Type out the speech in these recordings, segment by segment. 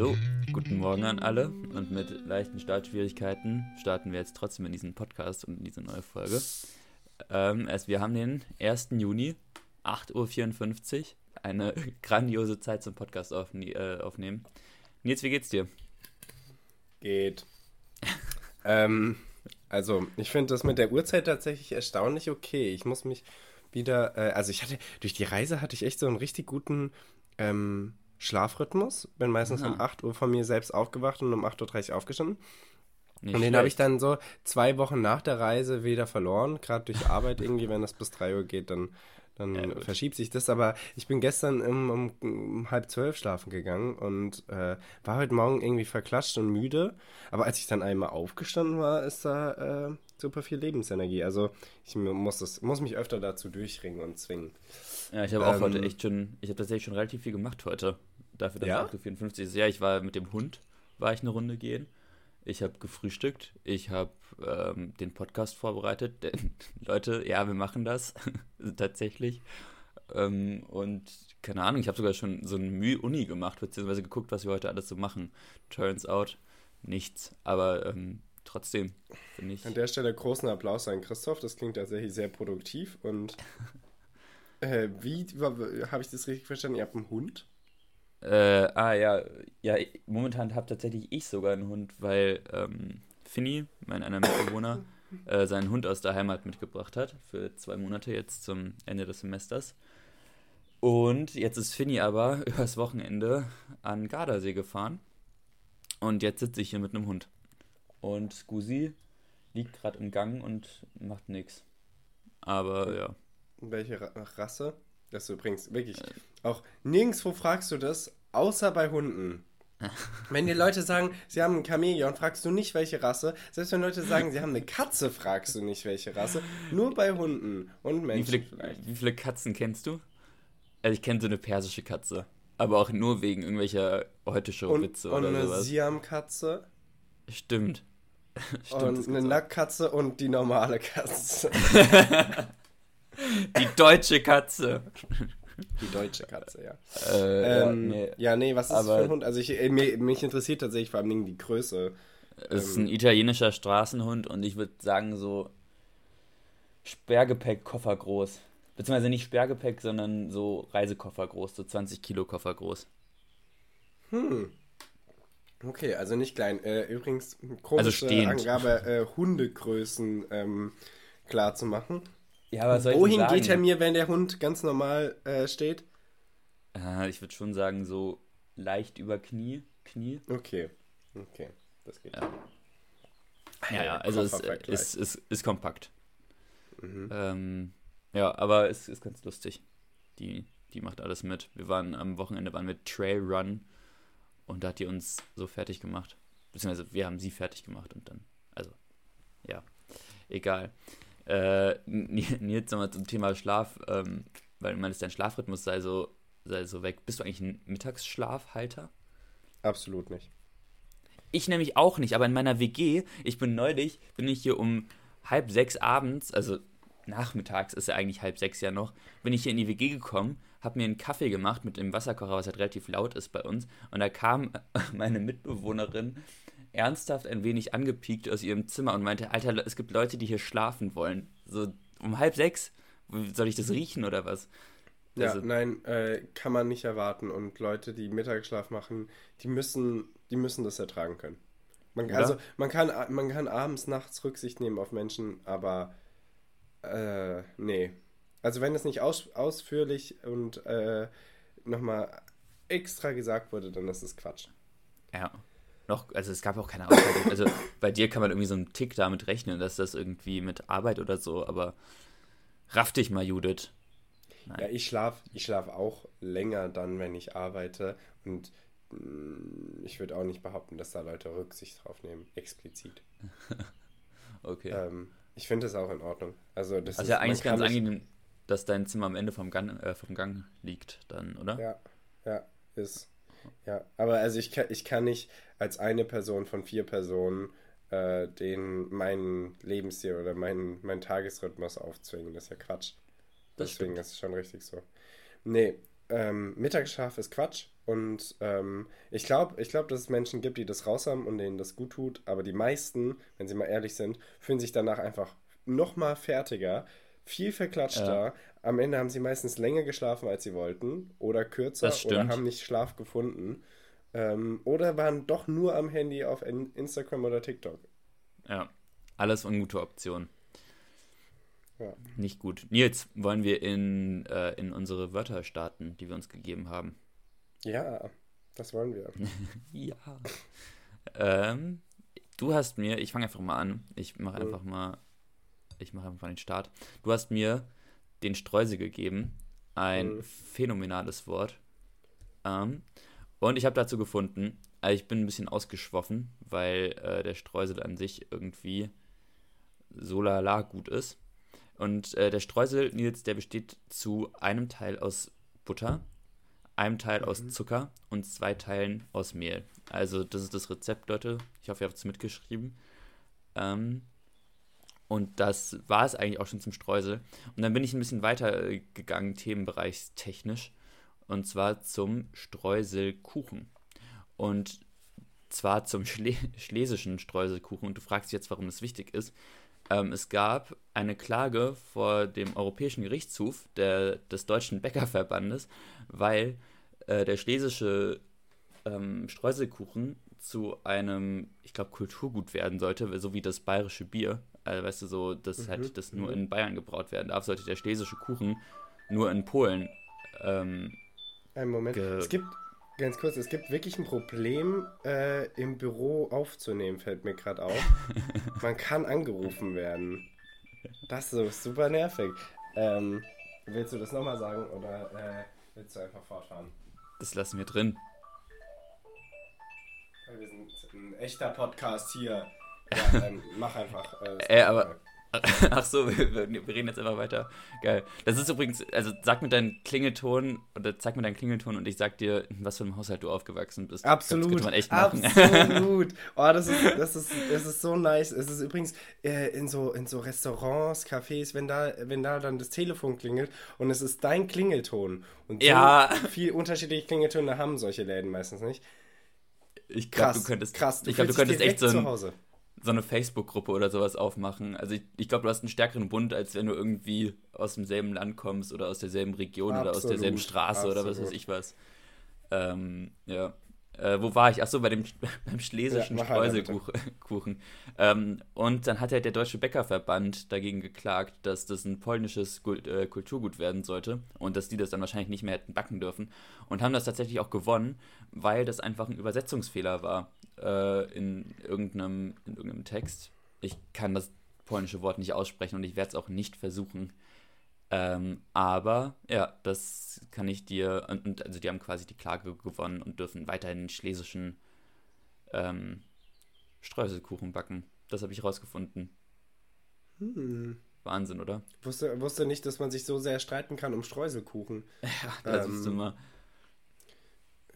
So, guten Morgen an alle und mit leichten Startschwierigkeiten starten wir jetzt trotzdem in diesen Podcast und in diese neue Folge. Ähm, erst wir haben den 1. Juni, 8.54 Uhr, eine grandiose Zeit zum Podcast aufne äh, aufnehmen. Nils, wie geht's dir? Geht. ähm, also, ich finde das mit der Uhrzeit tatsächlich erstaunlich okay. Ich muss mich wieder, äh, also ich hatte, durch die Reise hatte ich echt so einen richtig guten ähm, Schlafrhythmus. Bin meistens Aha. um 8 Uhr von mir selbst aufgewacht und um 8.30 Uhr aufgeschrieben. Nicht und den habe ich dann so zwei Wochen nach der Reise wieder verloren, gerade durch Arbeit irgendwie, wenn das bis 3 Uhr geht, dann, dann ja, verschiebt sich das. Aber ich bin gestern um, um, um halb zwölf schlafen gegangen und äh, war heute Morgen irgendwie verklatscht und müde. Aber als ich dann einmal aufgestanden war, ist da äh, super viel Lebensenergie. Also ich muss, das, muss mich öfter dazu durchringen und zwingen. Ja, ich habe auch ähm, heute echt schon, ich habe tatsächlich schon relativ viel gemacht heute. Dafür, dass ja? es 8.54 ist. Ja, ich war mit dem Hund, war ich eine Runde gehen. Ich habe gefrühstückt. Ich habe ähm, den Podcast vorbereitet. Denn, Leute, ja, wir machen das tatsächlich. Ähm, und keine Ahnung, ich habe sogar schon so ein Mühe Uni gemacht, beziehungsweise geguckt, was wir heute alles so machen. Turns out nichts. Aber ähm, trotzdem finde ich. An der Stelle großen Applaus an Christoph. Das klingt tatsächlich sehr produktiv. Und äh, wie habe ich das richtig verstanden? Ihr habt einen Hund? Äh, ah ja, ja, momentan habe tatsächlich ich sogar einen Hund, weil ähm, Finny, mein einer Mitbewohner, äh, seinen Hund aus der Heimat mitgebracht hat für zwei Monate jetzt zum Ende des Semesters. Und jetzt ist Finny aber übers Wochenende an Gardasee gefahren. Und jetzt sitze ich hier mit einem Hund. Und Gusi liegt gerade im Gang und macht nichts. Aber ja. Welche Rasse? Das ist übrigens wirklich äh, auch nirgendwo fragst du das, außer bei Hunden. Wenn die Leute sagen, sie haben ein Chamäleon, fragst du nicht, welche Rasse. Selbst wenn Leute sagen, sie haben eine Katze, fragst du nicht, welche Rasse. Nur bei Hunden und Menschen wie viele. Wie viele Katzen kennst du? Also ich kenne so eine persische Katze. Aber auch nur wegen irgendwelcher heute show Witze oder sowas. Und eine Siam-Katze. Stimmt. Stimmt. Und eine Nacktkatze und die normale Katze. die deutsche Katze. Die deutsche Katze, ja. Äh, ähm, ja, nee. ja, nee, was ist das für ein Hund? Also ich, äh, mich, mich, interessiert tatsächlich vor allem die Größe. Es ist ähm, ein italienischer Straßenhund und ich würde sagen so Sperrgepäck Koffer groß. Beziehungsweise nicht Sperrgepäck, sondern so Reisekoffer groß, so 20 Kilo Koffer groß. Hm. Okay, also nicht klein. Äh, übrigens, komische also Angabe, äh, Hundegrößen ähm, klar zu machen. Ja, aber soll Wohin geht er mir, wenn der Hund ganz normal äh, steht? Äh, ich würde schon sagen, so leicht über Knie. Knie. Okay. Okay, das geht. Ja, ja, ja also es ist, ist, ist, kompakt. Mhm. Ähm, ja, aber es ist ganz lustig. Die, die macht alles mit. Wir waren am Wochenende waren wir Trail Run und da hat die uns so fertig gemacht. Beziehungsweise wir haben sie fertig gemacht und dann, also, ja, egal. Äh, Nils, nochmal zum Thema Schlaf, ähm, weil du meinst, dein Schlafrhythmus sei so, sei so weg. Bist du eigentlich ein Mittagsschlafhalter? Absolut nicht. Ich nämlich auch nicht, aber in meiner WG, ich bin neulich, bin ich hier um halb sechs abends, also nachmittags ist ja eigentlich halb sechs ja noch, bin ich hier in die WG gekommen, habe mir einen Kaffee gemacht mit dem Wasserkocher, was halt relativ laut ist bei uns. Und da kam meine Mitbewohnerin ernsthaft ein wenig angepiekt aus ihrem Zimmer und meinte, Alter, es gibt Leute, die hier schlafen wollen. So um halb sechs. Soll ich das riechen oder was? Ja, also, nein, äh, kann man nicht erwarten. Und Leute, die Mittagsschlaf machen, die müssen, die müssen das ertragen können. Man, also man kann, man kann abends, nachts Rücksicht nehmen auf Menschen, aber äh, nee. Also wenn es nicht aus, ausführlich und äh, nochmal extra gesagt wurde, dann ist es Quatsch. Ja noch, also es gab auch keine Aussage. Also bei dir kann man irgendwie so einen Tick damit rechnen, dass das irgendwie mit Arbeit oder so, aber raff dich mal, Judith. Nein. Ja, ich schlafe ich schlaf auch länger dann, wenn ich arbeite und mh, mm, ich würde auch nicht behaupten, dass da Leute Rücksicht drauf nehmen, explizit. okay. Ähm, ich finde das auch in Ordnung. Also, das also ist, ja eigentlich ganz angenehm, dass dein Zimmer am Ende vom Gang, äh, vom Gang liegt dann, oder? Ja, ja, ist. Ja, aber also ich kann, ich kann nicht als eine Person von vier Personen äh, den meinen Lebensstil oder meinen, meinen Tagesrhythmus aufzwingen. Das ist ja Quatsch. Das Deswegen stimmt. ist es schon richtig so. Nee, ähm, Mittagsschlaf ist Quatsch. Und ähm, ich glaube, ich glaub, dass es Menschen gibt, die das raus haben und denen das gut tut. Aber die meisten, wenn sie mal ehrlich sind, fühlen sich danach einfach noch mal fertiger, viel verklatschter. Ja. Am Ende haben sie meistens länger geschlafen, als sie wollten. Oder kürzer. Oder haben nicht Schlaf gefunden. Ähm, oder waren doch nur am Handy auf Instagram oder TikTok. Ja, alles ungute Optionen. Ja. Nicht gut. Nils, wollen wir in, äh, in unsere Wörter starten, die wir uns gegeben haben? Ja, das wollen wir. ja. Ähm, du hast mir, ich fange einfach mal an. Ich mache mhm. einfach mal, ich mache einfach mal den Start. Du hast mir den Streusel gegeben. Ein mhm. phänomenales Wort. Ähm, und ich habe dazu gefunden, also ich bin ein bisschen ausgeschwoffen, weil äh, der Streusel an sich irgendwie so lala gut ist. Und äh, der Streusel, Nils, der besteht zu einem Teil aus Butter, einem Teil aus mhm. Zucker und zwei Teilen aus Mehl. Also das ist das Rezept, Leute. Ich hoffe, ihr habt es mitgeschrieben. Ähm, und das war es eigentlich auch schon zum Streusel. Und dann bin ich ein bisschen weiter äh, themenbereichstechnisch. Und zwar zum Streuselkuchen. Und zwar zum Schle schlesischen Streuselkuchen. Und du fragst jetzt, warum das wichtig ist. Ähm, es gab eine Klage vor dem Europäischen Gerichtshof der, des Deutschen Bäckerverbandes, weil äh, der schlesische ähm, Streuselkuchen zu einem, ich glaube, Kulturgut werden sollte, so wie das bayerische Bier. Also, weißt du, so, dass mhm. halt das nur mhm. in Bayern gebraut werden darf, sollte der schlesische Kuchen nur in Polen. Ähm, Einen Moment. Es gibt, Ganz kurz, es gibt wirklich ein Problem, äh, im Büro aufzunehmen, fällt mir gerade auf. Man kann angerufen werden. Das ist super nervig. Ähm, willst du das nochmal sagen oder äh, willst du einfach fortfahren? Das lassen wir drin. Wir sind ein echter Podcast hier. Ja, ähm, mach einfach. Äh, Ey, aber Ach so, wir, wir, reden jetzt einfach weiter. Geil. Das ist übrigens, also sag mir deinen Klingelton oder zeig mir deinen Klingelton und ich sag dir, in was für einem Haushalt du aufgewachsen bist. Absolut. Das man echt machen. Absolut. Oh, das ist, das ist, das ist so nice. Es ist übrigens äh, in, so, in so Restaurants, Cafés, wenn da, wenn da dann das Telefon klingelt und es ist dein Klingelton. Und so ja. viel unterschiedliche Klingeltöne haben solche Läden meistens nicht. Ich glaube, du könntest, krass, du ich glaub, du könntest echt so ein, so eine Facebook-Gruppe oder sowas aufmachen. Also ich, ich glaube, du hast einen stärkeren Bund, als wenn du irgendwie aus demselben Land kommst oder aus derselben Region absolut, oder aus derselben Straße absolut. oder was weiß ich was. Ähm, ja. Äh, wo war ich? Achso, bei dem beim schlesischen ja, Streuselkuchen. Ähm, und dann hat halt der Deutsche Bäckerverband dagegen geklagt, dass das ein polnisches Kult, äh, Kulturgut werden sollte und dass die das dann wahrscheinlich nicht mehr hätten backen dürfen. Und haben das tatsächlich auch gewonnen, weil das einfach ein Übersetzungsfehler war äh, in, irgendeinem, in irgendeinem Text. Ich kann das polnische Wort nicht aussprechen und ich werde es auch nicht versuchen. Ähm, aber ja, das kann ich dir. Und, und, also die haben quasi die Klage gewonnen und dürfen weiterhin schlesischen ähm, Streuselkuchen backen. Das habe ich rausgefunden. Hm. Wahnsinn, oder? Wusste, wusste nicht, dass man sich so sehr streiten kann um Streuselkuchen. Ja, das ähm, ist immer.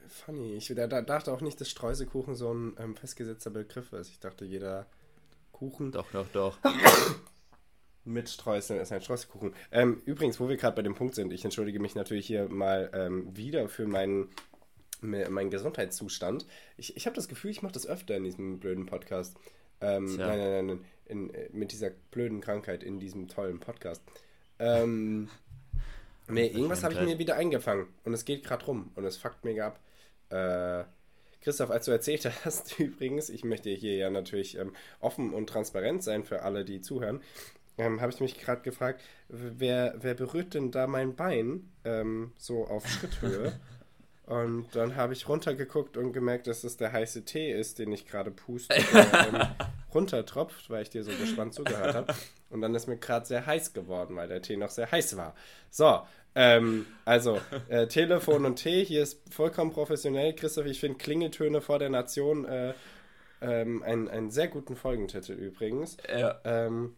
Funny. Ich da, da dachte auch nicht, dass Streuselkuchen so ein ähm, festgesetzter Begriff ist. Ich dachte, jeder Kuchen. Doch, doch, doch. mit Streuseln ist ein Streuselkuchen. Ähm, übrigens, wo wir gerade bei dem Punkt sind, ich entschuldige mich natürlich hier mal ähm, wieder für meinen, meinen Gesundheitszustand. Ich, ich habe das Gefühl, ich mache das öfter in diesem blöden Podcast. Ähm, nein, nein, nein, nein in, äh, mit dieser blöden Krankheit in diesem tollen Podcast. Ähm, nee, irgendwas habe ich mir wieder eingefangen und es geht gerade rum und es fuckt mega ab. Äh, Christoph, als du erzählt hast, übrigens, ich möchte hier ja natürlich ähm, offen und transparent sein für alle, die zuhören, ähm, habe ich mich gerade gefragt, wer, wer berührt denn da mein Bein ähm, so auf Schritthöhe? und dann habe ich runtergeguckt und gemerkt, dass es der heiße Tee ist, den ich gerade puste, der ähm, runtertropft, weil ich dir so gespannt zugehört habe. Und dann ist mir gerade sehr heiß geworden, weil der Tee noch sehr heiß war. So, ähm, also, äh, Telefon und Tee, hier ist vollkommen professionell. Christoph, ich finde Klingeltöne vor der Nation äh, ähm, einen, einen sehr guten Folgentitel übrigens. Ja. Ähm,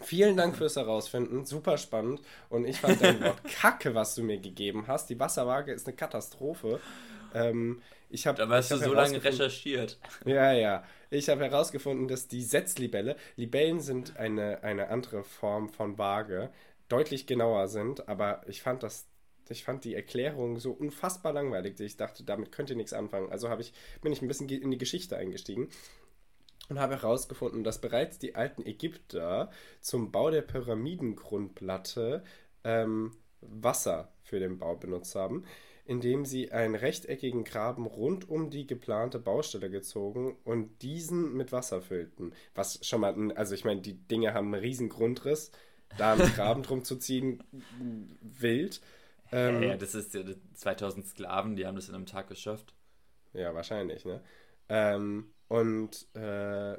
vielen Dank fürs Herausfinden, super spannend. Und ich fand dein Wort Kacke, was du mir gegeben hast. Die Wasserwaage ist eine Katastrophe. Ähm, ich hab, da hast du so lange recherchiert. Ja, ja. Ich habe herausgefunden, dass die Setzlibelle, Libellen sind eine, eine andere Form von Waage, deutlich genauer sind, aber ich fand das ich fand die Erklärung so unfassbar langweilig, ich dachte, damit könnt ihr nichts anfangen. Also ich, bin ich ein bisschen in die Geschichte eingestiegen und habe herausgefunden, dass bereits die alten Ägypter zum Bau der Pyramidengrundplatte ähm, Wasser für den Bau benutzt haben, indem sie einen rechteckigen Graben rund um die geplante Baustelle gezogen und diesen mit Wasser füllten. Was schon mal, also ich meine, die Dinge haben einen riesen Grundriss, da einen Graben drum zu ziehen, wild. Ähm, ja, das ist ja 2000 Sklaven, die haben das in einem Tag geschafft. Ja, wahrscheinlich, ne? Ähm, und äh?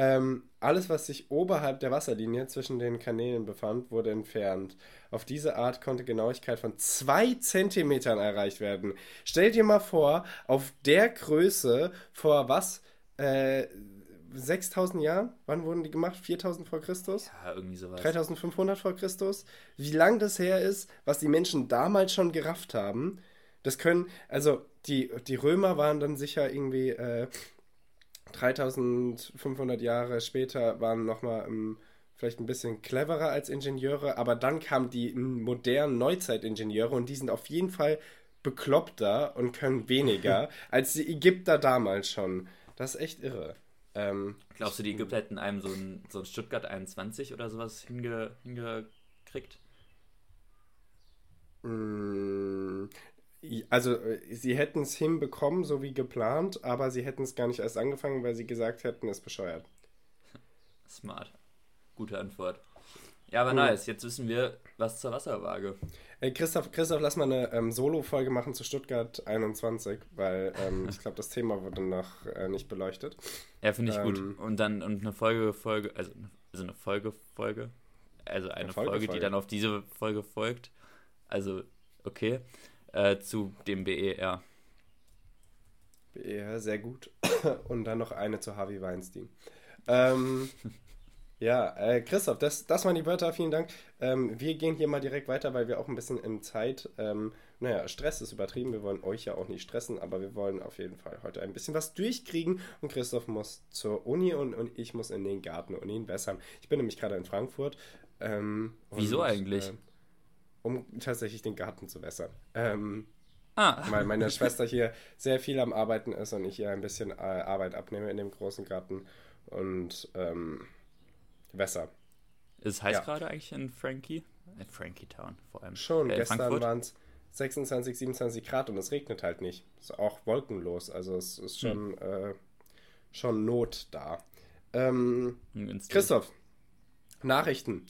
Ähm, alles, was sich oberhalb der Wasserlinie zwischen den Kanälen befand, wurde entfernt. Auf diese Art konnte Genauigkeit von zwei Zentimetern erreicht werden. Stell dir mal vor, auf der Größe vor was? Äh, 6000 Jahren? Wann wurden die gemacht? 4000 vor Christus? Ja, irgendwie sowas. 3500 vor Christus? Wie lang das her ist, was die Menschen damals schon gerafft haben. Das können, also die, die Römer waren dann sicher irgendwie äh, 3500 Jahre später, waren nochmal ähm, vielleicht ein bisschen cleverer als Ingenieure, aber dann kamen die modernen Neuzeitingenieure und die sind auf jeden Fall bekloppter und können weniger als die Ägypter damals schon. Das ist echt irre. Ähm, Glaubst du, die Ägypter hätten einem so ein, so ein Stuttgart 21 oder sowas hinge, hingekriegt? Mm, also, äh, sie hätten es hinbekommen, so wie geplant, aber sie hätten es gar nicht erst angefangen, weil sie gesagt hätten, es ist bescheuert. Smart. Gute Antwort. Ja, aber nice. Jetzt wissen wir, was zur Wasserwaage. Ey, Christoph, Christoph, lass mal eine ähm, Solo-Folge machen zu Stuttgart 21, weil ähm, ich glaube, das Thema wurde noch äh, nicht beleuchtet. Ja, finde ich ähm, gut. Und dann und eine Folge, Folge, also, also eine Folge, Folge. Also eine, eine Folge, Folge, die dann auf diese Folge folgt. Also, okay äh, zu dem BER. BER, sehr gut. Und dann noch eine zu Harvey Weinstein. Ähm, ja, äh, Christoph, das, das waren die Wörter, vielen Dank. Ähm, wir gehen hier mal direkt weiter, weil wir auch ein bisschen in Zeit, ähm, naja, Stress ist übertrieben, wir wollen euch ja auch nicht stressen, aber wir wollen auf jeden Fall heute ein bisschen was durchkriegen und Christoph muss zur Uni und, und ich muss in den Garten und ihn wässern. Ich bin nämlich gerade in Frankfurt. Ähm, Wieso eigentlich? Äh, um tatsächlich den Garten zu wässern. Ähm, ah. Weil meine Schwester hier sehr viel am Arbeiten ist und ich ihr ein bisschen äh, Arbeit abnehme in dem großen Garten und ähm, wässer. Ist heiß ja. gerade eigentlich in Frankie? In Frankie Town vor allem. Schon, äh, gestern waren es 26, 27 Grad und es regnet halt nicht. Ist auch wolkenlos, also es ist schon, hm. äh, schon Not da. Ähm, Christoph, Nachrichten.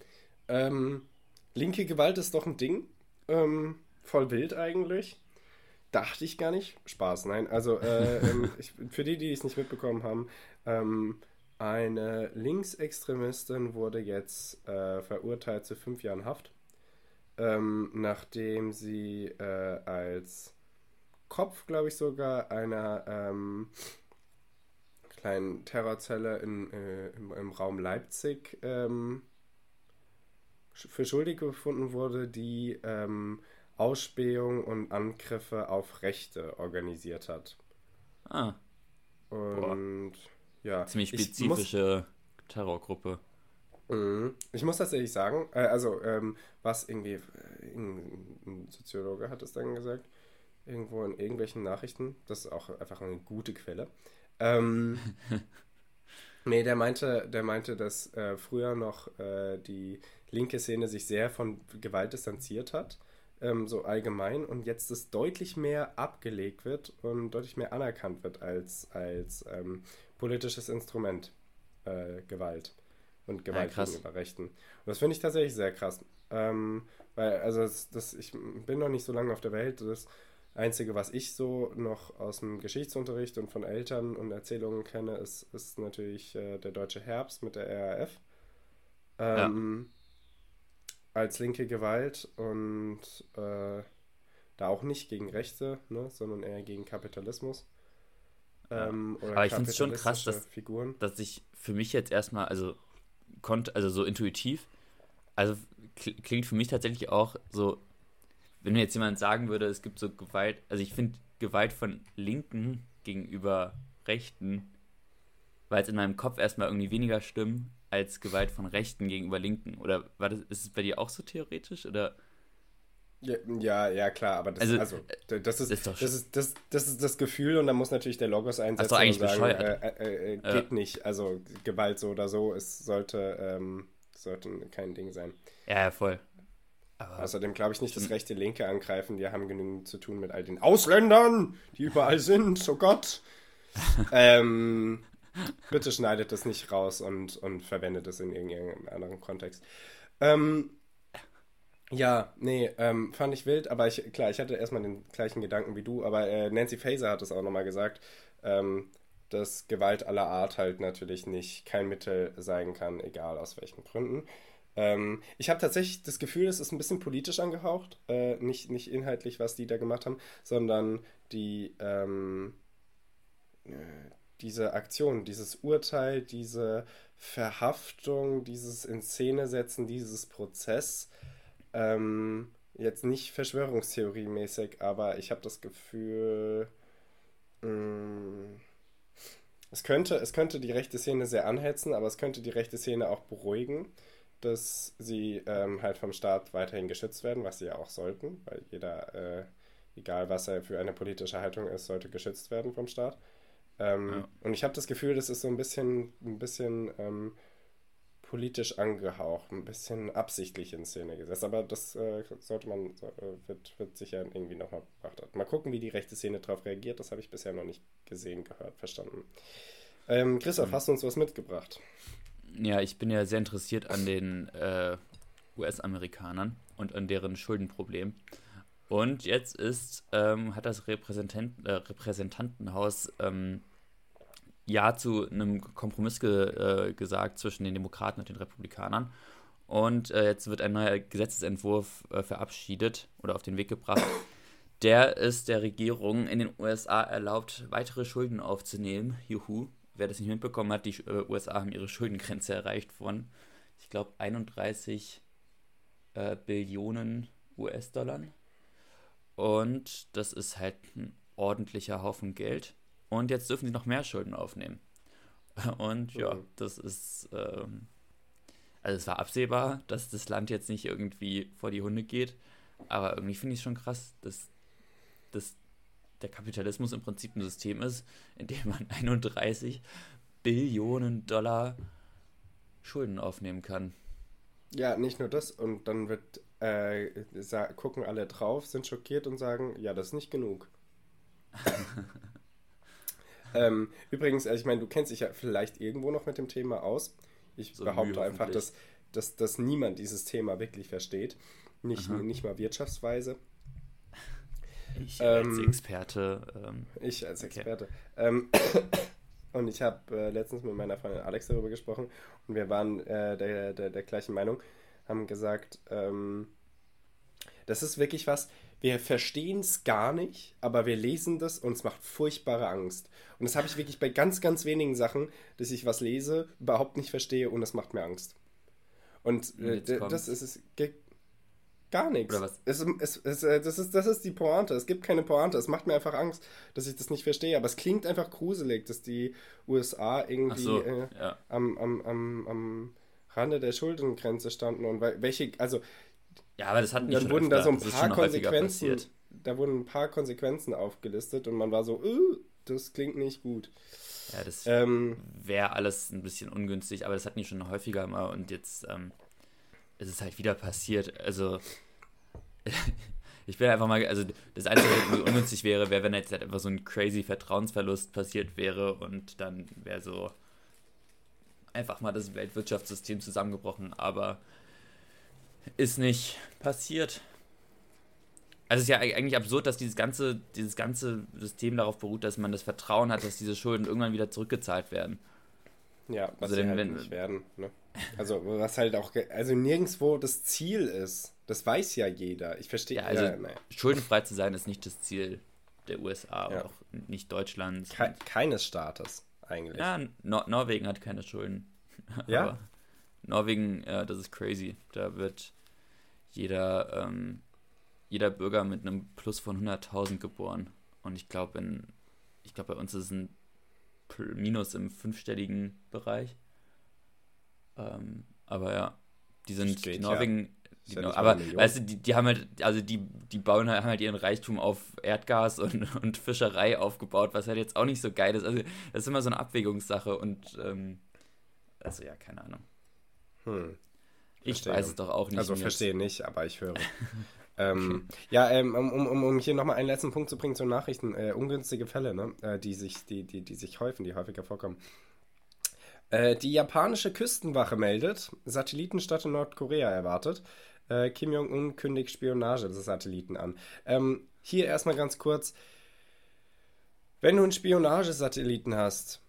Ähm, linke Gewalt ist doch ein Ding. Ähm, voll wild eigentlich. Dachte ich gar nicht. Spaß, nein. Also äh, ähm, ich, für die, die es nicht mitbekommen haben, ähm, eine Linksextremistin wurde jetzt äh, verurteilt zu fünf Jahren Haft, ähm, nachdem sie äh, als Kopf, glaube ich sogar, einer ähm, kleinen Terrorzelle in, äh, im, im, Raum Leipzig ähm, für schuldig befunden wurde, die ähm, Ausspähung und Angriffe auf Rechte organisiert hat. Ah. Und Boah. ja. Ziemlich spezifische muss, Terrorgruppe. Mhm. Ich muss tatsächlich sagen, äh, also ähm, was irgendwie, äh, ein Soziologe hat es dann gesagt, irgendwo in irgendwelchen Nachrichten, das ist auch einfach eine gute Quelle. Ähm, nee, der meinte, der meinte, dass äh, früher noch äh, die linke Szene sich sehr von Gewalt distanziert hat, ähm, so allgemein, und jetzt es deutlich mehr abgelegt wird und deutlich mehr anerkannt wird als, als ähm, politisches Instrument äh, Gewalt und Gewalt ja, gegenüber Rechten. Und das finde ich tatsächlich sehr krass. Ähm, weil, also, das, das, ich bin noch nicht so lange auf der Welt. Das Einzige, was ich so noch aus dem Geschichtsunterricht und von Eltern und Erzählungen kenne, ist, ist natürlich äh, der deutsche Herbst mit der RAF. Ähm, als linke Gewalt und äh, da auch nicht gegen Rechte, ne, sondern eher gegen Kapitalismus. Ähm, Aber ich finde es schon krass, dass, Figuren. dass ich für mich jetzt erstmal, also konnte, also so intuitiv, also klingt für mich tatsächlich auch so, wenn mir jetzt jemand sagen würde, es gibt so Gewalt, also ich finde Gewalt von Linken gegenüber Rechten, weil es in meinem Kopf erstmal irgendwie weniger stimmt, als Gewalt von Rechten gegenüber Linken. Oder war das, ist es bei dir auch so theoretisch? Oder? Ja, ja, ja, klar, aber das, also, also, das, ist, ist das, ist, das, das ist das Gefühl und dann muss natürlich der Logos einsetzen eigentlich und sagen, äh, äh, äh, geht ja. nicht, also Gewalt so oder so, es sollte, ähm, sollte kein Ding sein. Ja, voll. Aber Außerdem glaube ich nicht, dass rechte Linke angreifen, die haben genügend zu tun mit all den Ausländern, die überall sind, oh Gott. ähm, bitte schneidet das nicht raus und, und verwendet es in irgendeinem anderen Kontext. Ähm, ja, nee, ähm, fand ich wild, aber ich, klar, ich hatte erstmal den gleichen Gedanken wie du, aber äh, Nancy Faser hat es auch nochmal gesagt, ähm, dass Gewalt aller Art halt natürlich nicht kein Mittel sein kann, egal aus welchen Gründen. Ähm, ich habe tatsächlich das Gefühl, es ist ein bisschen politisch angehaucht, äh, nicht, nicht inhaltlich, was die da gemacht haben, sondern die, ähm, äh, diese Aktion, dieses Urteil, diese Verhaftung, dieses In Szene setzen, dieses Prozess, ähm, jetzt nicht Verschwörungstheorie-mäßig, aber ich habe das Gefühl, mh, mm, es, könnte, es könnte die rechte Szene sehr anhetzen, aber es könnte die rechte Szene auch beruhigen, dass sie ähm, halt vom Staat weiterhin geschützt werden, was sie ja auch sollten, weil jeder, äh, egal was er für eine politische Haltung ist, sollte geschützt werden vom Staat. Ähm, ja. Und ich habe das Gefühl, das ist so ein bisschen, ein bisschen ähm, politisch angehaucht, ein bisschen absichtlich in Szene gesetzt. Aber das äh, sollte man, äh, wird, wird sicher irgendwie nochmal beachtet. Mal gucken, wie die rechte Szene darauf reagiert. Das habe ich bisher noch nicht gesehen, gehört, verstanden. Ähm, Christoph, mhm. hast du uns was mitgebracht? Ja, ich bin ja sehr interessiert an den äh, US-Amerikanern und an deren Schuldenproblem. Und jetzt ist, ähm, hat das Repräsentant, äh, Repräsentantenhaus ähm, ja zu einem Kompromiss ge, äh, gesagt zwischen den Demokraten und den Republikanern. Und äh, jetzt wird ein neuer Gesetzesentwurf äh, verabschiedet oder auf den Weg gebracht, der es der Regierung in den USA erlaubt, weitere Schulden aufzunehmen. Juhu. Wer das nicht mitbekommen hat, die äh, USA haben ihre Schuldengrenze erreicht von, ich glaube, 31 äh, Billionen US-Dollar. Und das ist halt ein ordentlicher Haufen Geld. Und jetzt dürfen sie noch mehr Schulden aufnehmen. Und ja, mhm. das ist. Ähm, also, es war absehbar, dass das Land jetzt nicht irgendwie vor die Hunde geht. Aber irgendwie finde ich es schon krass, dass, dass der Kapitalismus im Prinzip ein System ist, in dem man 31 Billionen Dollar Schulden aufnehmen kann. Ja, nicht nur das. Und dann wird äh, gucken alle drauf, sind schockiert und sagen, ja, das ist nicht genug. Ähm, übrigens, also ich meine, du kennst dich ja vielleicht irgendwo noch mit dem Thema aus. Ich so behaupte einfach, dass, dass, dass niemand dieses Thema wirklich versteht. Nicht, nicht mal wirtschaftsweise. Ich ähm, als Experte. Ähm, ich als Experte. Ähm, und ich habe äh, letztens mit meiner Freundin Alex darüber gesprochen und wir waren äh, der, der, der gleichen Meinung, haben gesagt, ähm, das ist wirklich was, wir verstehen es gar nicht, aber wir lesen das und es macht furchtbare Angst. Und das habe ich wirklich bei ganz, ganz wenigen Sachen, dass ich was lese, überhaupt nicht verstehe und es macht mir Angst. Und äh, das ist es. Gar nichts. Oder was? Es, es, es, äh, das, ist, das ist die Pointe. Es gibt keine Pointe. Es macht mir einfach Angst, dass ich das nicht verstehe. Aber es klingt einfach gruselig, dass die USA irgendwie so, äh, ja. am, am, am, am Rande der Schuldengrenze standen und welche, also ja, aber das hat nicht Dann wurden da so ein paar Konsequenzen, da wurden ein paar Konsequenzen aufgelistet und man war so, uh, das klingt nicht gut. Ja, das ähm, wäre alles ein bisschen ungünstig, aber das hatten die schon häufiger mal und jetzt ähm, ist es halt wieder passiert. Also ich bin einfach mal, also das Einzige, was ungünstig wäre, wäre, wenn jetzt halt einfach so ein crazy Vertrauensverlust passiert wäre und dann wäre so einfach mal das Weltwirtschaftssystem zusammengebrochen, aber ist nicht passiert. Also es ist ja eigentlich absurd, dass dieses ganze, dieses ganze System darauf beruht, dass man das Vertrauen hat, dass diese Schulden irgendwann wieder zurückgezahlt werden. Ja, was also sie halt wenn, nicht werden. Ne? Also was halt auch, also nirgendwo das Ziel ist. Das weiß ja jeder. Ich verstehe. Ja, also ja, schuldenfrei zu sein ist nicht das Ziel der USA, ja. auch nicht Deutschlands. Ke keines Staates eigentlich. Ja, Nor Norwegen hat keine Schulden. Ja. Norwegen, ja, das ist crazy. Da wird jeder, ähm, jeder Bürger mit einem Plus von 100.000 geboren. Und ich glaube, in, ich glaube, bei uns ist es ein Minus im fünfstelligen Bereich. Ähm, aber ja, die sind, steht die Norwegen. Ja, Genau, aber weißt du, die, die haben halt, also die, die bauen halt, haben halt ihren Reichtum auf Erdgas und, und Fischerei aufgebaut, was halt jetzt auch nicht so geil ist. Also das ist immer so eine Abwägungssache und ähm, also ja, keine Ahnung. Hm. Ich weiß es doch auch nicht. Also verstehe nicht, aber ich höre. ähm. Ja, ähm, um, um, um hier nochmal einen letzten Punkt zu bringen zu Nachrichten. Äh, ungünstige Fälle, ne? Äh, die, sich, die, die, die sich häufen, die häufiger vorkommen. Äh, die japanische Küstenwache meldet, Satellitenstadt in Nordkorea erwartet. Äh, Kim Jong-un kündigt Spionage des Satelliten an. Ähm, hier erstmal ganz kurz. Wenn du einen Spionagesatelliten hast,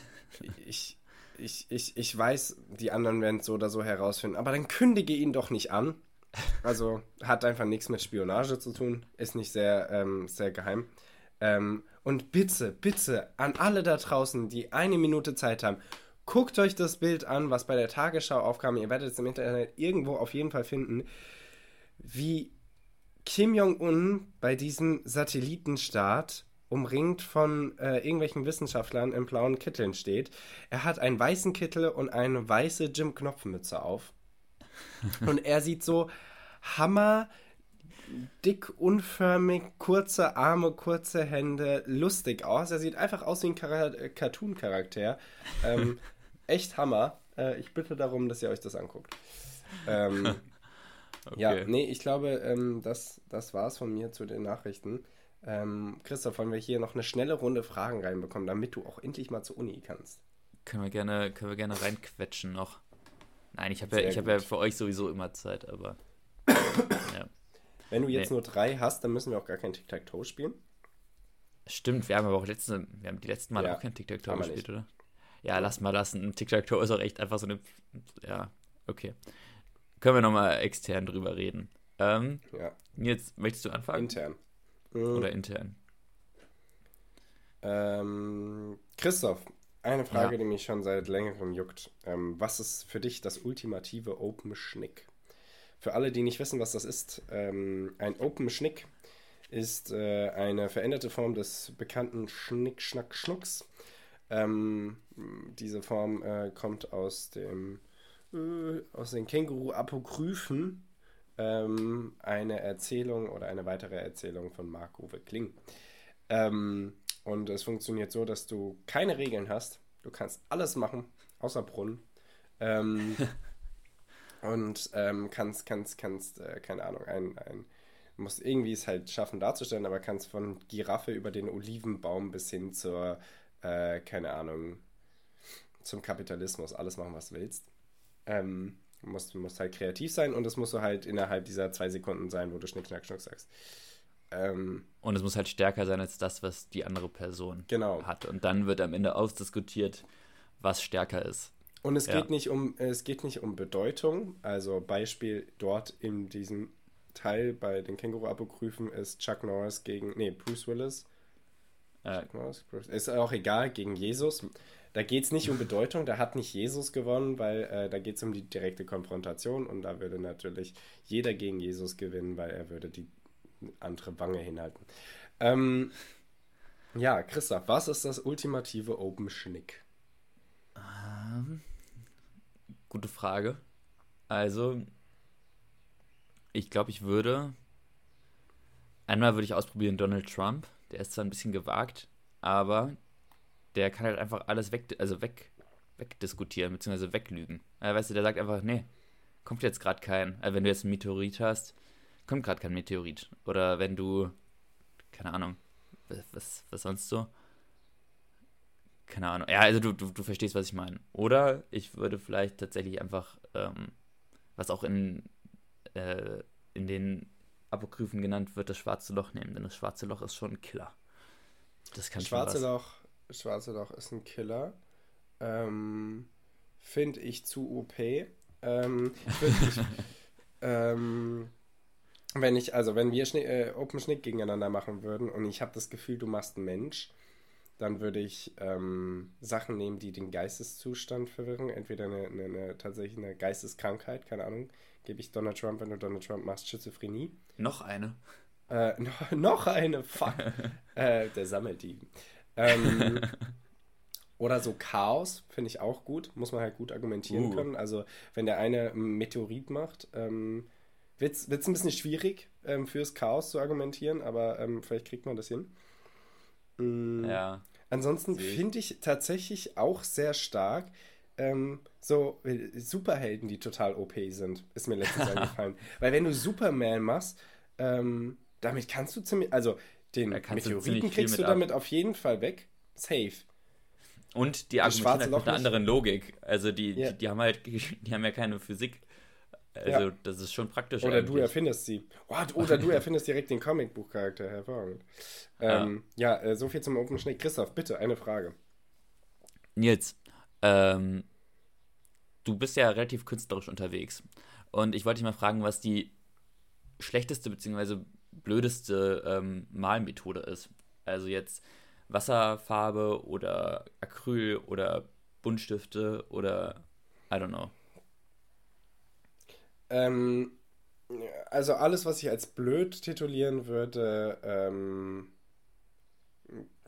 ich, ich, ich, ich weiß, die anderen werden es so oder so herausfinden, aber dann kündige ihn doch nicht an. Also hat einfach nichts mit Spionage zu tun, ist nicht sehr, ähm, sehr geheim. Ähm, und bitte, bitte an alle da draußen, die eine Minute Zeit haben, guckt euch das Bild an, was bei der Tagesschau aufkam. Ihr werdet es im Internet irgendwo auf jeden Fall finden, wie Kim Jong-un bei diesem Satellitenstart umringt von äh, irgendwelchen Wissenschaftlern in blauen Kitteln steht. Er hat einen weißen Kittel und eine weiße Jim Knopfmütze auf. und er sieht so hammer dick, unförmig, kurze Arme, kurze Hände, lustig aus. Er sieht einfach aus wie ein Kar Cartoon-Charakter. Ähm, echt Hammer. Äh, ich bitte darum, dass ihr euch das anguckt. Ähm, okay. Ja, nee, ich glaube, ähm, das, das war's von mir zu den Nachrichten. Ähm, Christoph, wollen wir hier noch eine schnelle Runde Fragen reinbekommen, damit du auch endlich mal zur Uni kannst? Können wir gerne, können wir gerne reinquetschen noch. Nein, ich habe ja, hab ja für euch sowieso immer Zeit, aber. ja. Wenn du jetzt nee. nur drei hast, dann müssen wir auch gar kein Tic-Tac-Toe spielen. Stimmt, wir haben aber auch letzte, wir haben die letzten Mal ja, auch kein Tic-Tac-Toe gespielt, nicht. oder? Ja, lass mal lassen. Tic-Tac-Toe ist auch echt einfach so eine. Ja, okay. Können wir nochmal extern drüber reden. Ähm, ja. Jetzt möchtest du anfangen? Intern. Oder intern? Ähm, Christoph, eine Frage, ja. die mich schon seit längerem juckt. Ähm, was ist für dich das ultimative Open Schnick? Für alle, die nicht wissen, was das ist, ähm, ein Open Schnick ist äh, eine veränderte Form des bekannten Schnick, Schnack, Schnucks. Ähm, diese Form äh, kommt aus dem äh, aus den Känguru-Apokryphen ähm, eine Erzählung oder eine weitere Erzählung von Marc-Uwe Kling. Ähm, und es funktioniert so, dass du keine Regeln hast. Du kannst alles machen, außer Brunnen. Ähm, und ähm, kannst, kannst, kannst, äh, keine Ahnung, ein, ein, musst irgendwie es halt schaffen darzustellen, aber kannst von Giraffe über den Olivenbaum bis hin zur, äh, keine Ahnung, zum Kapitalismus alles machen, was du willst. Ähm, Du musst, du musst halt kreativ sein und es muss so halt innerhalb dieser zwei Sekunden sein, wo du Schnick, Schnack, Schnuck sagst. Ähm, und es muss halt stärker sein als das, was die andere Person genau. hat. Und dann wird am Ende ausdiskutiert, was stärker ist. Und es ja. geht nicht um, es geht nicht um Bedeutung. Also Beispiel dort in diesem Teil bei den Känguru-Apokryphen ist Chuck Norris gegen, nee, Bruce Willis. Äh, Chuck Norris, Bruce, ist auch egal, gegen Jesus. Da geht es nicht um Bedeutung, da hat nicht Jesus gewonnen, weil äh, da geht es um die direkte Konfrontation und da würde natürlich jeder gegen Jesus gewinnen, weil er würde die andere Wange hinhalten. Ähm, ja, Christoph, was ist das ultimative Open Schnick? Ähm, gute Frage. Also, ich glaube, ich würde. Einmal würde ich ausprobieren Donald Trump. Der ist zwar ein bisschen gewagt, aber der kann halt einfach alles weg, also weg, wegdiskutieren, beziehungsweise weglügen. Also, weißt du, der sagt einfach, nee, kommt jetzt gerade kein. Also wenn du jetzt einen Meteorit hast, kommt gerade kein Meteorit. Oder wenn du, keine Ahnung, was, was sonst so? Keine Ahnung. Ja, also du, du, du verstehst, was ich meine. Oder ich würde vielleicht tatsächlich einfach, ähm, was auch in, äh, in den Apokryphen genannt wird, das schwarze Loch nehmen. Denn das schwarze Loch ist schon ein Killer. Das kann schwarze Loch Schwarze Loch ist ein Killer. Ähm, Finde ich zu OP. Ähm, ich, ähm, wenn ich, also wenn wir Schnick, äh, Open Schnick gegeneinander machen würden und ich habe das Gefühl, du machst einen Mensch, dann würde ich ähm, Sachen nehmen, die den Geisteszustand verwirren. Entweder eine, eine, eine, tatsächlich eine Geisteskrankheit, keine Ahnung. Gebe ich Donald Trump, wenn du Donald Trump machst, Schizophrenie. Noch eine. Äh, noch, noch eine, fuck. äh, der sammelt die. Ähm, oder so Chaos finde ich auch gut, muss man halt gut argumentieren uh. können. Also wenn der eine Meteorit macht, ähm, Wird es ein bisschen schwierig ähm, fürs Chaos zu argumentieren, aber ähm, vielleicht kriegt man das hin. Mhm. Ja. Ansonsten finde ich tatsächlich auch sehr stark ähm, so äh, Superhelden, die total OP sind, ist mir letztens eingefallen. Weil wenn du Superman machst, ähm, damit kannst du ziemlich, also den Meteoriten kriegst du damit ab. auf jeden Fall weg. Safe. Und die argumentieren halt mit einer anderen Logik. Also die, ja. die, die, haben halt, die haben ja keine Physik. Also ja. das ist schon praktisch. Oder eigentlich. du erfindest sie. What? Oder du erfindest direkt den Comicbuchcharakter. Hervorragend. Ähm, ja, ja äh, so viel zum Open Schnick. Christoph, bitte, eine Frage. Nils, ähm, du bist ja relativ künstlerisch unterwegs. Und ich wollte dich mal fragen, was die schlechteste bzw. blödeste ähm, Malmethode ist. Also jetzt Wasserfarbe oder Acryl oder Buntstifte oder I don't know. Ähm, also alles, was ich als blöd titulieren würde, ähm,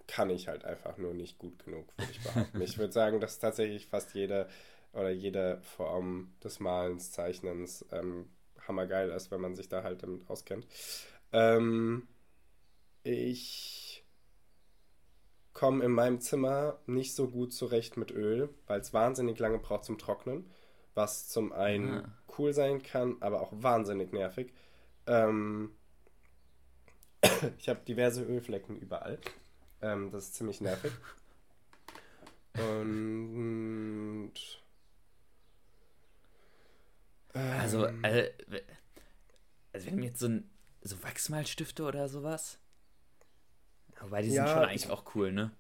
kann ich halt einfach nur nicht gut genug, würde ich behaupten. ich würde sagen, dass tatsächlich fast jede oder jede Form des Malens, Zeichnens ähm, hammergeil ist, wenn man sich da halt damit auskennt. Ähm, ich komme in meinem Zimmer nicht so gut zurecht mit Öl, weil es wahnsinnig lange braucht zum Trocknen, was zum einen ah. cool sein kann, aber auch wahnsinnig nervig. Ähm, ich habe diverse Ölflecken überall. Ähm, das ist ziemlich nervig. Und also, ähm. also, also wenn jetzt so ein so Wachsmalstifte oder sowas. Wobei die ja, sind schon eigentlich ich, auch cool, ne?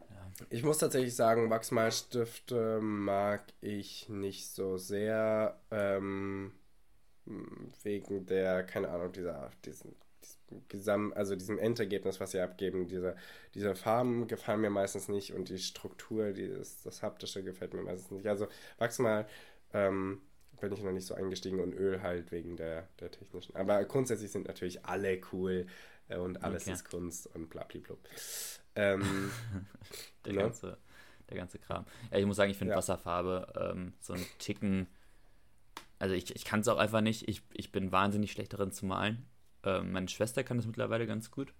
Ja. Ich muss tatsächlich sagen, Wachsmalstifte mag ich nicht so sehr. Ähm, wegen der, keine Ahnung, dieser, diesen, diesem Gesam also diesem Endergebnis, was sie abgeben. Diese, diese Farben gefallen mir meistens nicht und die Struktur, dieses, das Haptische gefällt mir meistens nicht. Also Wachsmal ähm, bin ich noch nicht so eingestiegen und Öl halt wegen der, der technischen. Aber grundsätzlich sind natürlich alle cool äh, und alles okay. ist Kunst und blablablub. Ähm, der, ne? ganze, der ganze Kram. Ja, ich muss sagen, ich finde ja. Wasserfarbe ähm, so ein Ticken. Also ich, ich kann es auch einfach nicht. Ich, ich bin wahnsinnig schlecht darin zu malen. Ähm, meine Schwester kann das mittlerweile ganz gut.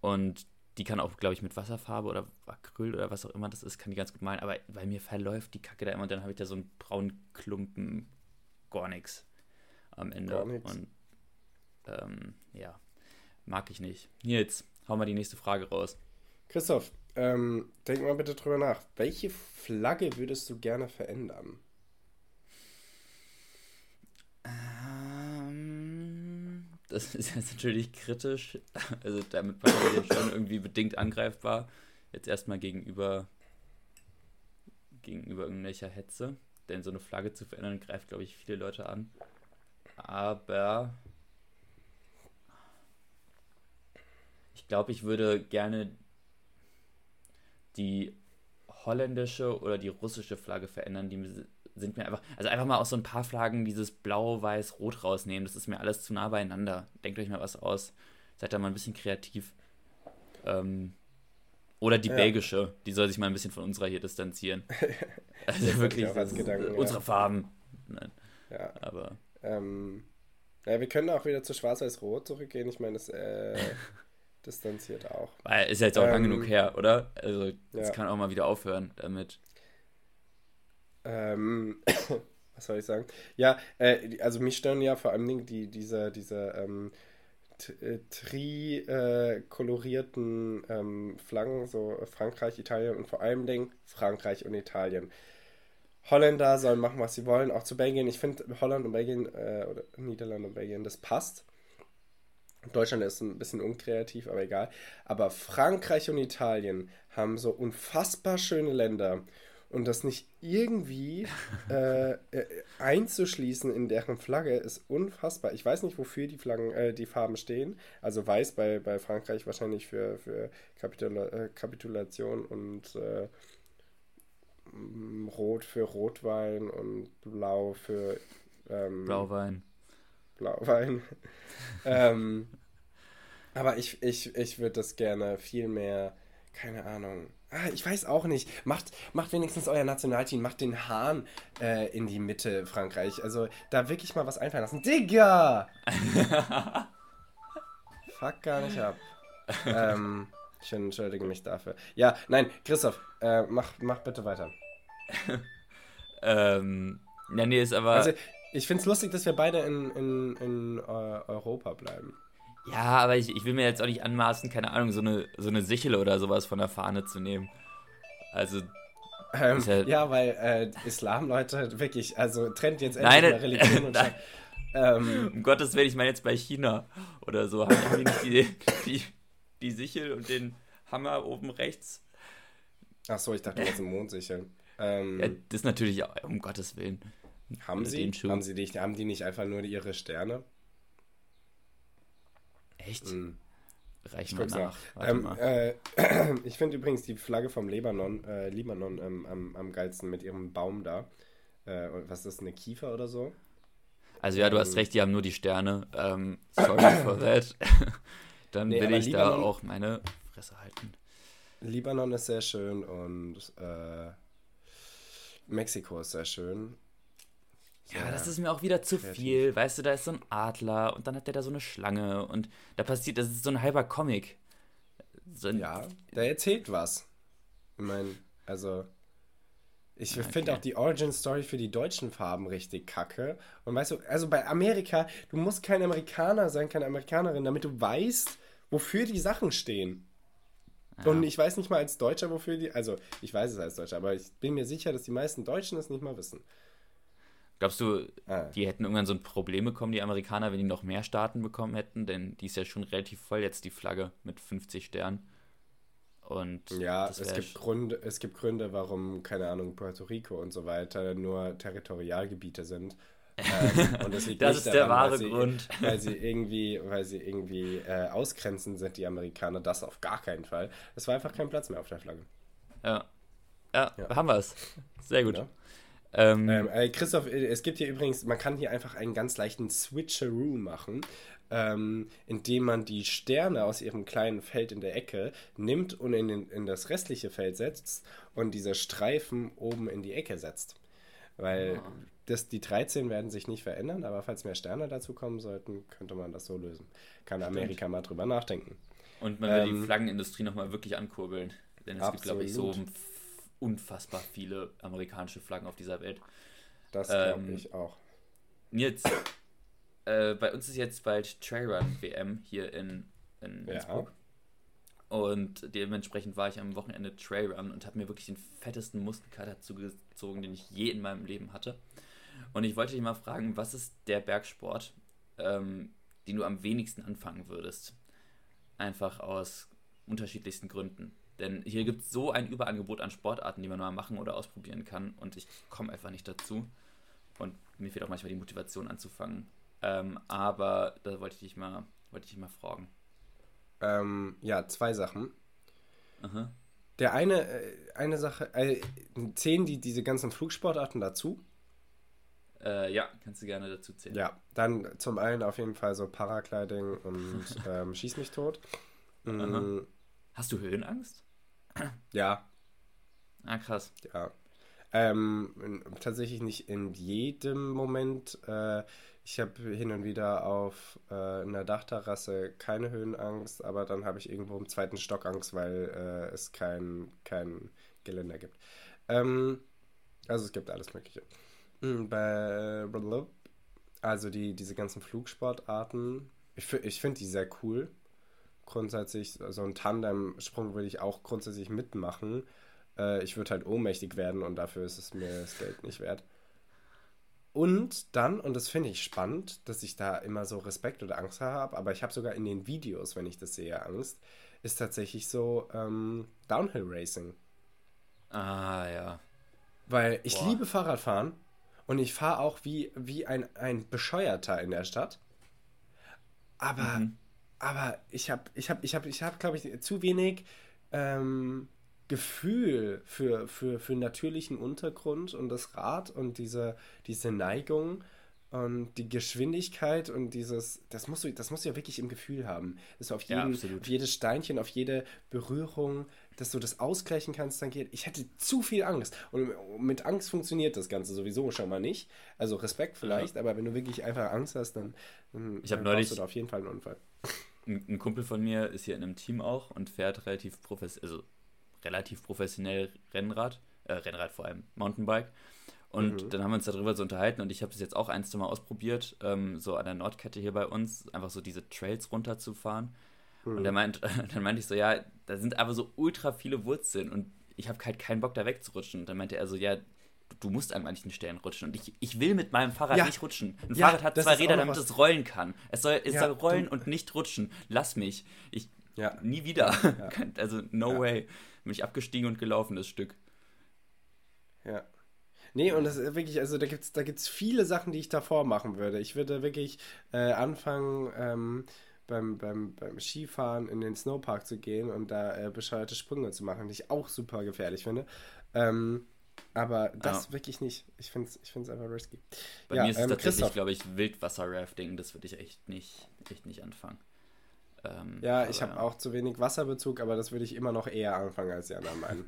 Und die kann auch, glaube ich, mit Wasserfarbe oder Acryl oder was auch immer das ist, kann die ganz gut malen. Aber bei mir verläuft die Kacke da immer und dann habe ich da so einen braunen Klumpen, gar nichts am Ende. Gar nix. Und ähm, ja, mag ich nicht. Jetzt hau mal die nächste Frage raus. Christoph, ähm, denk mal bitte drüber nach. Welche Flagge würdest du gerne verändern? Das ist jetzt natürlich kritisch. Also damit war jetzt schon irgendwie bedingt angreifbar. Jetzt erstmal gegenüber, gegenüber irgendwelcher Hetze. Denn so eine Flagge zu verändern, greift, glaube ich, viele Leute an. Aber ich glaube, ich würde gerne die holländische oder die russische Flagge verändern, die sind mir einfach, also einfach mal aus so ein paar Flaggen dieses Blau, Weiß, Rot rausnehmen. Das ist mir alles zu nah beieinander. Denkt euch mal was aus. Seid da mal ein bisschen kreativ. Ähm, oder die ja. belgische, die soll sich mal ein bisschen von unserer hier distanzieren. also wirklich, das Gedanken, unsere ja. Farben. Nein. Ja. Aber. Ähm, ja, wir können auch wieder zu Schwarz-Weiß-Rot zurückgehen. Ich meine, das äh, distanziert auch. Weil ist ja jetzt auch ähm, lang genug her, oder? Also, das ja. kann auch mal wieder aufhören damit. Ähm, was soll ich sagen? Ja, äh, also mich stören ja vor allem die, diese, diese ähm, äh, tri-kolorierten äh, ähm, Flaggen, so Frankreich, Italien und vor allem Dingen Frankreich und Italien. Holländer sollen machen, was sie wollen, auch zu Belgien. Ich finde Holland und Belgien, äh, oder Niederlande und Belgien, das passt. Deutschland ist ein bisschen unkreativ, aber egal. Aber Frankreich und Italien haben so unfassbar schöne Länder und das nicht irgendwie äh, äh, einzuschließen in deren Flagge ist unfassbar. Ich weiß nicht, wofür die Flaggen, äh, die Farben stehen. Also weiß bei, bei Frankreich wahrscheinlich für, für Kapitula äh, Kapitulation und äh, Rot für Rotwein und Blau für ähm, Blauwein. Blauwein. ähm, aber ich, ich, ich würde das gerne viel mehr, keine Ahnung, Ah, ich weiß auch nicht. Macht, macht wenigstens euer Nationalteam, macht den Hahn äh, in die Mitte Frankreich. Also da wirklich mal was einfallen lassen. Digga! Fuck gar nicht ab. ähm, ich entschuldige mich dafür. Ja, nein, Christoph, äh, mach, mach bitte weiter. ähm, ja, nee, ist aber. Also, ich finde es lustig, dass wir beide in, in, in uh, Europa bleiben. Ja, aber ich, ich will mir jetzt auch nicht anmaßen, keine Ahnung, so eine, so eine Sichel oder sowas von der Fahne zu nehmen. Also. Ähm, ja, ja, weil äh, Islam, Leute, wirklich, also trennt jetzt endlich nein, mal Religion und nein. Ähm, um Gottes Willen, ich meine jetzt bei China oder so, haben die nicht die, die, die Sichel und den Hammer oben rechts. Ach so, ich dachte jetzt im Mondsichel. Ähm, ja, das ist natürlich, um Gottes Willen. Haben sie? Haben sie nicht, haben die nicht einfach nur ihre Sterne? Echt? Mhm. Reich mal nach. Ähm, äh, ich finde übrigens die Flagge vom Libanon, äh, Libanon ähm, am, am geilsten mit ihrem Baum da. Äh, was ist das, eine Kiefer oder so? Also ja, du hast ähm. recht, die haben nur die Sterne. Ähm, sorry for that. Dann nee, will ich Libanon, da auch meine Fresse halten. Libanon ist sehr schön und äh, Mexiko ist sehr schön. Ja, das ist mir auch wieder zu kreativ. viel. Weißt du, da ist so ein Adler und dann hat der da so eine Schlange und da passiert, das ist so ein halber Comic. So ein ja, der erzählt was. Ich meine, also. Ich okay. finde auch die Origin Story für die deutschen Farben richtig kacke. Und weißt du, also bei Amerika, du musst kein Amerikaner sein, keine Amerikanerin, damit du weißt, wofür die Sachen stehen. Ja. Und ich weiß nicht mal als Deutscher, wofür die. Also, ich weiß es als Deutscher, aber ich bin mir sicher, dass die meisten Deutschen es nicht mal wissen. Glaubst du, ah. die hätten irgendwann so ein Problem bekommen, die Amerikaner, wenn die noch mehr Staaten bekommen hätten? Denn die ist ja schon relativ voll jetzt, die Flagge mit 50 Sternen. Und ja, es gibt, Gründe, es gibt Gründe, warum, keine Ahnung, Puerto Rico und so weiter nur Territorialgebiete sind. ähm, und das liegt das ist daran, der wahre weil sie, Grund. Weil sie irgendwie, weil sie irgendwie äh, ausgrenzend sind, die Amerikaner. Das auf gar keinen Fall. Es war einfach kein Platz mehr auf der Flagge. Ja. Ja, ja. haben wir es. Sehr gut. Ja. Ähm, ähm, äh, Christoph, äh, es gibt hier übrigens, man kann hier einfach einen ganz leichten Switcheroo machen, ähm, indem man die Sterne aus ihrem kleinen Feld in der Ecke nimmt und in, den, in das restliche Feld setzt und diese Streifen oben in die Ecke setzt. Weil oh. das, die 13 werden sich nicht verändern, aber falls mehr Sterne dazu kommen sollten, könnte man das so lösen. Kann Stimmt. Amerika mal drüber nachdenken. Und man will ähm, die Flaggenindustrie nochmal wirklich ankurbeln. Denn es absolut. gibt, glaube ich, so unfassbar viele amerikanische Flaggen auf dieser Welt. Das glaube ähm, ich auch. Jetzt, äh, bei uns ist jetzt bald Trailrun WM hier in, in Innsbruck. Ja. Und dementsprechend war ich am Wochenende Trailrun und habe mir wirklich den fettesten Muskelkater zugezogen, den ich je in meinem Leben hatte. Und ich wollte dich mal fragen, was ist der Bergsport, ähm, den du am wenigsten anfangen würdest? Einfach aus unterschiedlichsten Gründen. Denn hier gibt es so ein Überangebot an Sportarten, die man mal machen oder ausprobieren kann. Und ich komme einfach nicht dazu. Und mir fehlt auch manchmal die Motivation anzufangen. Ähm, aber da wollte ich dich mal, wollte ich dich mal fragen. Ähm, ja, zwei Sachen. Aha. Der eine, äh, eine Sache, äh, zählen die diese ganzen Flugsportarten dazu? Äh, ja, kannst du gerne dazu zählen. Ja, dann zum einen auf jeden Fall so Paragliding und ähm, Schieß mich tot. Mhm. Hast du Höhenangst? Ja. Ah, krass. Ja. Ähm, tatsächlich nicht in jedem Moment. Äh, ich habe hin und wieder auf äh, einer Dachterrasse keine Höhenangst, aber dann habe ich irgendwo im zweiten Stock Angst, weil äh, es kein, kein Geländer gibt. Ähm, also es gibt alles Mögliche. Hm, also die, diese ganzen Flugsportarten, ich, ich finde die sehr cool grundsätzlich, so ein Tandem-Sprung würde ich auch grundsätzlich mitmachen. Äh, ich würde halt ohnmächtig werden und dafür ist es mir das Geld nicht wert. Und dann, und das finde ich spannend, dass ich da immer so Respekt oder Angst habe, aber ich habe sogar in den Videos, wenn ich das sehe, Angst, ist tatsächlich so ähm, Downhill Racing. Ah, ja. Weil ich Boah. liebe Fahrradfahren und ich fahre auch wie, wie ein, ein Bescheuerter in der Stadt. Aber mhm aber ich habe, ich habe, ich habe, ich habe, glaube ich, zu wenig ähm, Gefühl für, für, für natürlichen Untergrund und das Rad und diese, diese Neigung. Und die Geschwindigkeit und dieses, das musst du, das musst du ja wirklich im Gefühl haben. Dass du auf, jeden, ja, auf jedes Steinchen, auf jede Berührung, dass du das ausgleichen kannst, dann geht. Ich hätte zu viel Angst. Und mit Angst funktioniert das Ganze sowieso schon mal nicht. Also Respekt vielleicht, ja. aber wenn du wirklich einfach Angst hast, dann, dann ich neulich, du da auf jeden Fall einen Unfall. Ein, ein, Kumpel von mir ist hier in einem Team auch und fährt relativ professionell, also relativ professionell Rennrad, äh, Rennrad vor allem, Mountainbike. Und mhm. dann haben wir uns darüber so unterhalten und ich habe das jetzt auch ein, zwei Mal ausprobiert, ähm, so an der Nordkette hier bei uns, einfach so diese Trails runterzufahren. Mhm. Und er meint, dann meinte ich so, ja, da sind aber so ultra viele Wurzeln und ich habe halt keinen Bock da wegzurutschen. Und dann meinte er so, ja, du musst an manchen Stellen rutschen. Und ich, ich will mit meinem Fahrrad ja. nicht rutschen. Ein ja, Fahrrad hat zwei Räder, damit es rollen kann. Es soll, es ja, soll rollen und nicht rutschen. Lass mich. Ich nie wieder. also no way. Bin ich abgestiegen und gelaufen, das Stück. Ja. Nee, und das ist wirklich, also da gibt es da gibt's viele Sachen, die ich davor machen würde. Ich würde wirklich äh, anfangen, ähm, beim, beim, beim Skifahren in den Snowpark zu gehen und da äh, bescheuerte Sprünge zu machen, die ich auch super gefährlich finde. Ähm, aber das ja. wirklich nicht. Ich finde es ich find's einfach risky. Bei ja, mir ist es ähm, tatsächlich, glaube ich, Wildwasser-Rafting. Das würde ich echt nicht, echt nicht anfangen. Ähm, ja, ich habe ja. auch zu wenig Wasserbezug, aber das würde ich immer noch eher anfangen als die anderen beiden.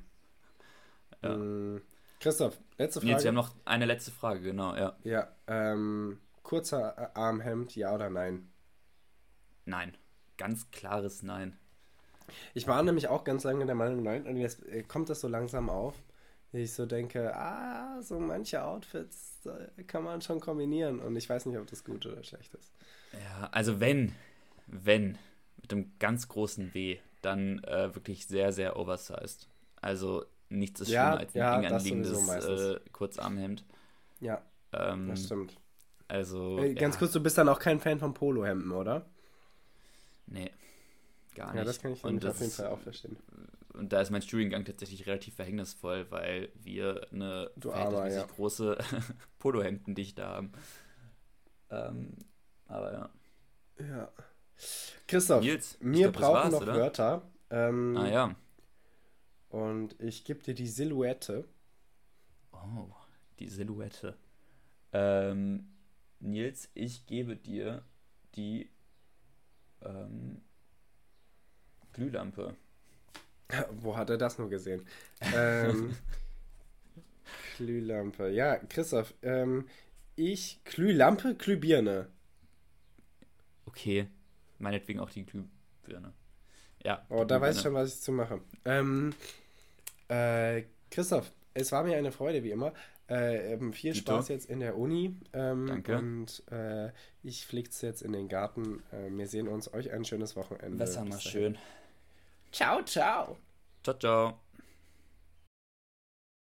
ja. Christoph, letzte Frage. Jetzt, wir haben noch eine letzte Frage, genau, ja. Ja, ähm, kurzer Armhemd, ja oder nein? Nein. Ganz klares Nein. Ich war nämlich auch ganz lange der Meinung, nein, und jetzt äh, kommt das so langsam auf, ich so denke, ah, so manche Outfits kann man schon kombinieren und ich weiß nicht, ob das gut oder schlecht ist. Ja, also wenn, wenn, mit einem ganz großen W, dann äh, wirklich sehr, sehr oversized. Also nichts ist ja, schlimmer als ein ja, eng anliegendes äh, Kurzarmhemd. Ja, ähm, das stimmt. Also. Äh, ganz ja. kurz, du bist dann auch kein Fan von Polohemden, oder? Nee, gar nicht. Ja, das kann ich und auf jeden Fall auch verstehen. Und da ist mein Studiengang tatsächlich relativ verhängnisvoll, weil wir eine du verhältnismäßig ja. große Polohemdendichte haben. Ähm, aber ja. Ja. Christoph, Nils, wir glaub, brauchen noch oder? Wörter. Ähm, ah ja. Und ich gebe dir die Silhouette. Oh, die Silhouette. Ähm, Nils, ich gebe dir die ähm, Glühlampe. Wo hat er das nur gesehen? ähm, Glühlampe. Ja, Christoph, ähm, ich Glühlampe, Glühbirne. Okay, meinetwegen auch die Glühbirne. Ja. Oh, da weiß ich schon, was ich zu machen. Ähm, äh, Christoph, es war mir eine Freude, wie immer. Äh, ähm, viel Dito. Spaß jetzt in der Uni. Ähm, Danke. Und äh, ich flieg's jetzt in den Garten. Äh, wir sehen uns. Euch ein schönes Wochenende. Besser mal schön. Ciao, ciao. Ciao, ciao.